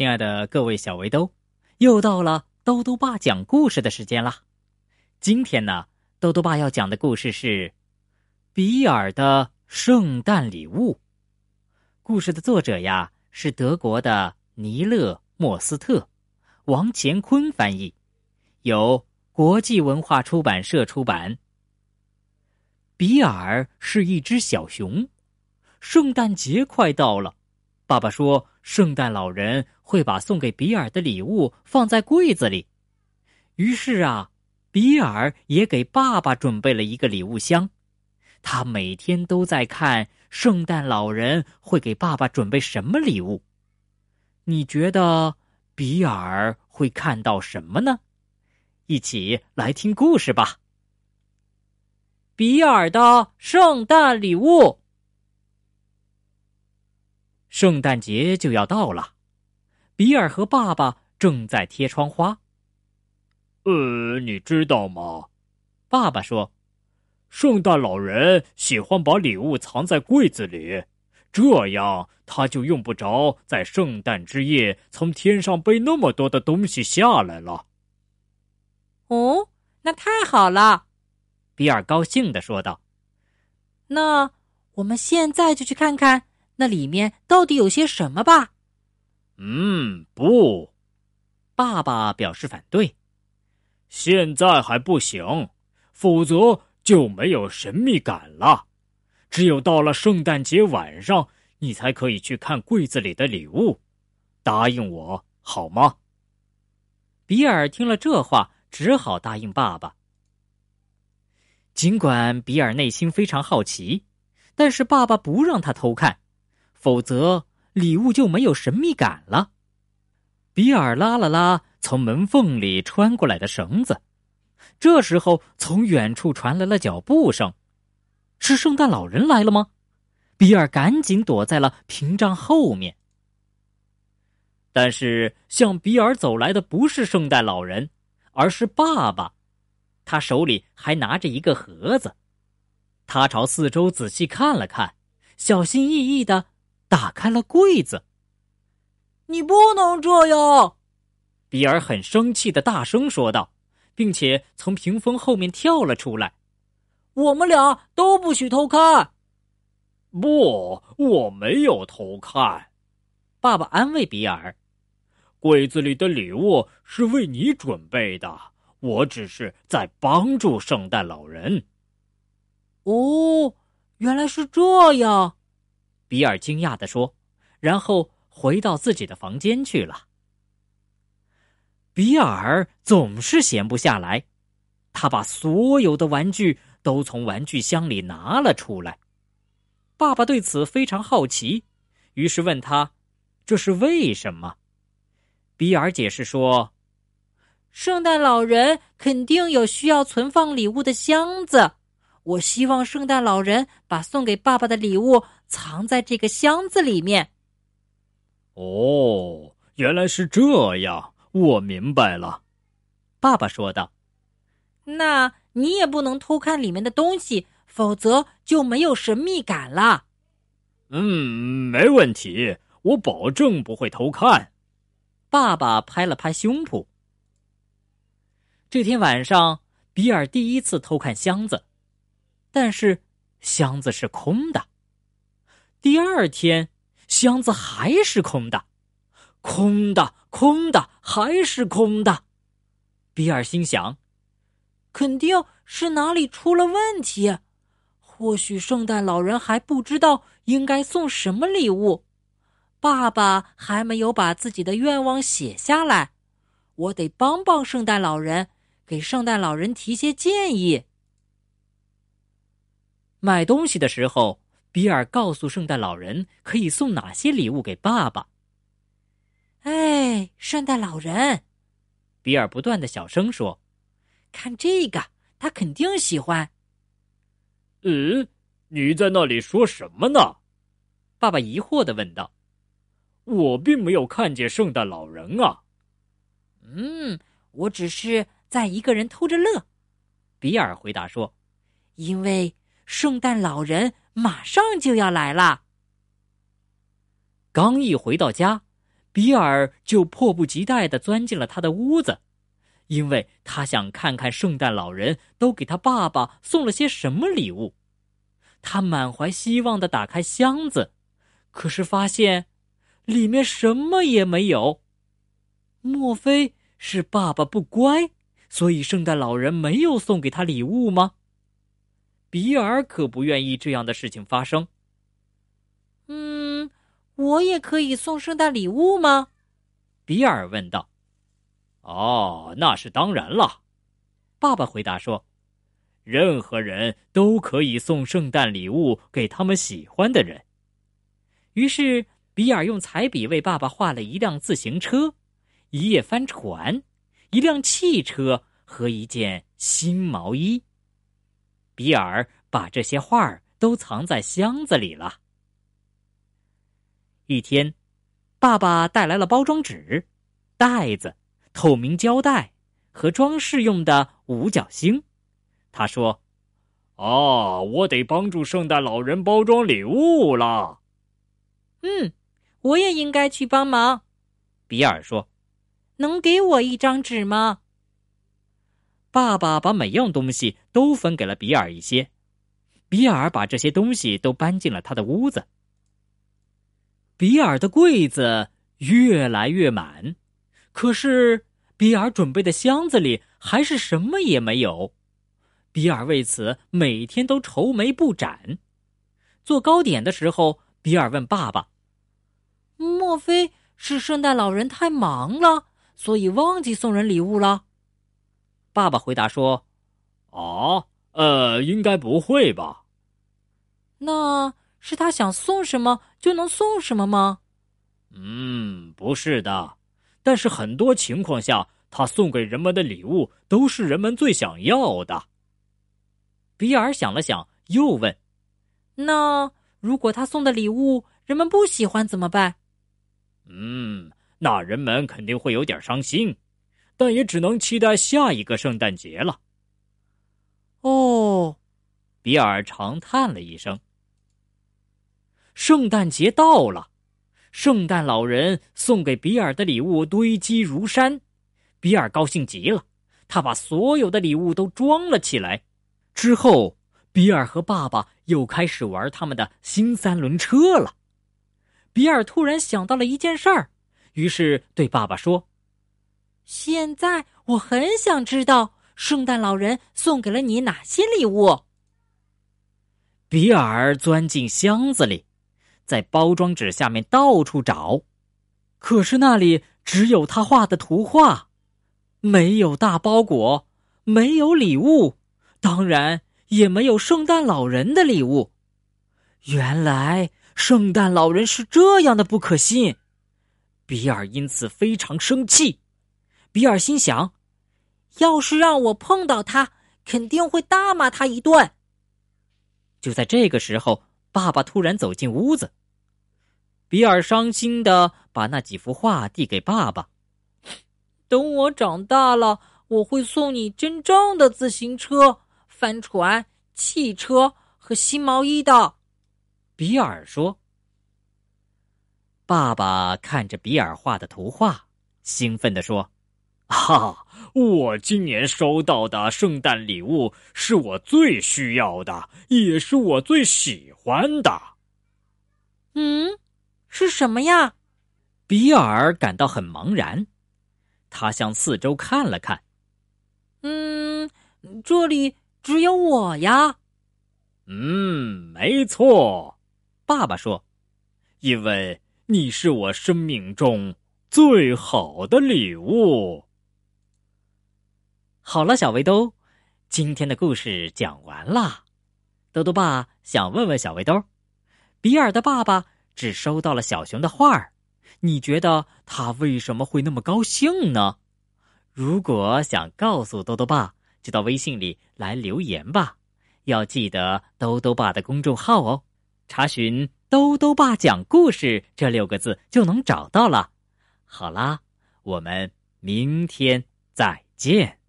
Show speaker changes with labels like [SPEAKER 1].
[SPEAKER 1] 亲爱的各位小围兜，又到了兜兜爸讲故事的时间啦！今天呢，兜兜爸要讲的故事是《比尔的圣诞礼物》。故事的作者呀是德国的尼勒·莫斯特，王乾坤翻译，由国际文化出版社出版。比尔是一只小熊，圣诞节快到了。爸爸说：“圣诞老人会把送给比尔的礼物放在柜子里。”于是啊，比尔也给爸爸准备了一个礼物箱。他每天都在看圣诞老人会给爸爸准备什么礼物。你觉得比尔会看到什么呢？一起来听故事吧。比尔的圣诞礼物。圣诞节就要到了，比尔和爸爸正在贴窗花。
[SPEAKER 2] 呃，你知道吗？
[SPEAKER 1] 爸爸说：“
[SPEAKER 2] 圣诞老人喜欢把礼物藏在柜子里，这样他就用不着在圣诞之夜从天上背那么多的东西下来了。”
[SPEAKER 3] 哦，那太好了，
[SPEAKER 1] 比尔高兴的说道。
[SPEAKER 3] “那我们现在就去看看。”那里面到底有些什么吧？
[SPEAKER 2] 嗯，不，
[SPEAKER 1] 爸爸表示反对。
[SPEAKER 2] 现在还不行，否则就没有神秘感了。只有到了圣诞节晚上，你才可以去看柜子里的礼物。答应我好吗？
[SPEAKER 1] 比尔听了这话，只好答应爸爸。尽管比尔内心非常好奇，但是爸爸不让他偷看。否则，礼物就没有神秘感了。比尔拉了拉从门缝里穿过来的绳子，这时候从远处传来了脚步声，是圣诞老人来了吗？比尔赶紧躲在了屏障后面。但是，向比尔走来的不是圣诞老人，而是爸爸，他手里还拿着一个盒子。他朝四周仔细看了看，小心翼翼的。打开了柜子。
[SPEAKER 3] 你不能这样！
[SPEAKER 1] 比尔很生气的大声说道，并且从屏风后面跳了出来。
[SPEAKER 3] 我们俩都不许偷看。
[SPEAKER 2] 不，我没有偷看。
[SPEAKER 1] 爸爸安慰比尔：“
[SPEAKER 2] 柜子里的礼物是为你准备的，我只是在帮助圣诞老人。”
[SPEAKER 3] 哦，原来是这样。
[SPEAKER 1] 比尔惊讶的说，然后回到自己的房间去了。比尔总是闲不下来，他把所有的玩具都从玩具箱里拿了出来。爸爸对此非常好奇，于是问他：“这是为什么？”比尔解释说：“
[SPEAKER 3] 圣诞老人肯定有需要存放礼物的箱子。”我希望圣诞老人把送给爸爸的礼物藏在这个箱子里面。
[SPEAKER 2] 哦，原来是这样，我明白了。”
[SPEAKER 1] 爸爸说道。
[SPEAKER 3] “那你也不能偷看里面的东西，否则就没有神秘感了。”“
[SPEAKER 2] 嗯，没问题，我保证不会偷看。”
[SPEAKER 1] 爸爸拍了拍胸脯。这天晚上，比尔第一次偷看箱子。但是，箱子是空的。第二天，箱子还是空的，空的，空的，还是空的。比尔心想：“
[SPEAKER 3] 肯定是哪里出了问题，或许圣诞老人还不知道应该送什么礼物，爸爸还没有把自己的愿望写下来。我得帮帮圣诞老人，给圣诞老人提些建议。”
[SPEAKER 1] 买东西的时候，比尔告诉圣诞老人可以送哪些礼物给爸爸。
[SPEAKER 3] 哎，圣诞老人，
[SPEAKER 1] 比尔不断的小声说：“
[SPEAKER 3] 看这个，他肯定喜欢。”
[SPEAKER 2] 嗯，你在那里说什么呢？
[SPEAKER 1] 爸爸疑惑的问道。
[SPEAKER 2] “我并没有看见圣诞老人啊。”“
[SPEAKER 3] 嗯，我只是在一个人偷着乐。”
[SPEAKER 1] 比尔回答说，“
[SPEAKER 3] 因为。”圣诞老人马上就要来了。
[SPEAKER 1] 刚一回到家，比尔就迫不及待的钻进了他的屋子，因为他想看看圣诞老人都给他爸爸送了些什么礼物。他满怀希望的打开箱子，可是发现里面什么也没有。莫非是爸爸不乖，所以圣诞老人没有送给他礼物吗？比尔可不愿意这样的事情发生。
[SPEAKER 3] 嗯，我也可以送圣诞礼物吗？
[SPEAKER 1] 比尔问道。
[SPEAKER 2] 哦，那是当然了，
[SPEAKER 1] 爸爸回答说：“
[SPEAKER 2] 任何人都可以送圣诞礼物给他们喜欢的人。”
[SPEAKER 1] 于是，比尔用彩笔为爸爸画了一辆自行车、一叶帆船、一辆汽车和一件新毛衣。比尔把这些画儿都藏在箱子里了。一天，爸爸带来了包装纸、袋子、透明胶带和装饰用的五角星。他说：“
[SPEAKER 2] 哦，我得帮助圣诞老人包装礼物了。”“
[SPEAKER 3] 嗯，我也应该去帮忙。”
[SPEAKER 1] 比尔说。
[SPEAKER 3] “能给我一张纸吗？”
[SPEAKER 1] 爸爸把每样东西都分给了比尔一些，比尔把这些东西都搬进了他的屋子。比尔的柜子越来越满，可是比尔准备的箱子里还是什么也没有。比尔为此每天都愁眉不展。做糕点的时候，比尔问爸爸：“
[SPEAKER 3] 莫非是圣诞老人太忙了，所以忘记送人礼物了？”
[SPEAKER 1] 爸爸回答说：“
[SPEAKER 2] 啊，呃，应该不会吧？
[SPEAKER 3] 那是他想送什么就能送什么吗？
[SPEAKER 2] 嗯，不是的。但是很多情况下，他送给人们的礼物都是人们最想要的。”
[SPEAKER 1] 比尔想了想，又问：“
[SPEAKER 3] 那如果他送的礼物人们不喜欢怎么办？”“
[SPEAKER 2] 嗯，那人们肯定会有点伤心。”但也只能期待下一个圣诞节了。
[SPEAKER 3] 哦，
[SPEAKER 1] 比尔长叹了一声。圣诞节到了，圣诞老人送给比尔的礼物堆积如山，比尔高兴极了，他把所有的礼物都装了起来。之后，比尔和爸爸又开始玩他们的新三轮车了。比尔突然想到了一件事儿，于是对爸爸说。
[SPEAKER 3] 现在我很想知道，圣诞老人送给了你哪些礼物？
[SPEAKER 1] 比尔钻进箱子里，在包装纸下面到处找，可是那里只有他画的图画，没有大包裹，没有礼物，当然也没有圣诞老人的礼物。原来圣诞老人是这样的不可信，比尔因此非常生气。比尔心想：“
[SPEAKER 3] 要是让我碰到他，肯定会大骂他一顿。”
[SPEAKER 1] 就在这个时候，爸爸突然走进屋子。比尔伤心的把那几幅画递给爸爸：“
[SPEAKER 3] 等我长大了，我会送你真正的自行车、帆船、汽车和新毛衣的。”
[SPEAKER 1] 比尔说。爸爸看着比尔画的图画，兴奋地说。
[SPEAKER 2] 哈！我今年收到的圣诞礼物是我最需要的，也是我最喜欢的。
[SPEAKER 3] 嗯，是什么呀？
[SPEAKER 1] 比尔感到很茫然，他向四周看了看。
[SPEAKER 3] 嗯，这里只有我呀。
[SPEAKER 2] 嗯，没错，爸爸说，因为你是我生命中最好的礼物。
[SPEAKER 1] 好了，小围兜，今天的故事讲完了。豆豆爸想问问小围兜，比尔的爸爸只收到了小熊的画儿，你觉得他为什么会那么高兴呢？如果想告诉豆豆爸，就到微信里来留言吧。要记得豆豆爸的公众号哦，查询“豆豆爸讲故事”这六个字就能找到了。好啦，我们明天再见。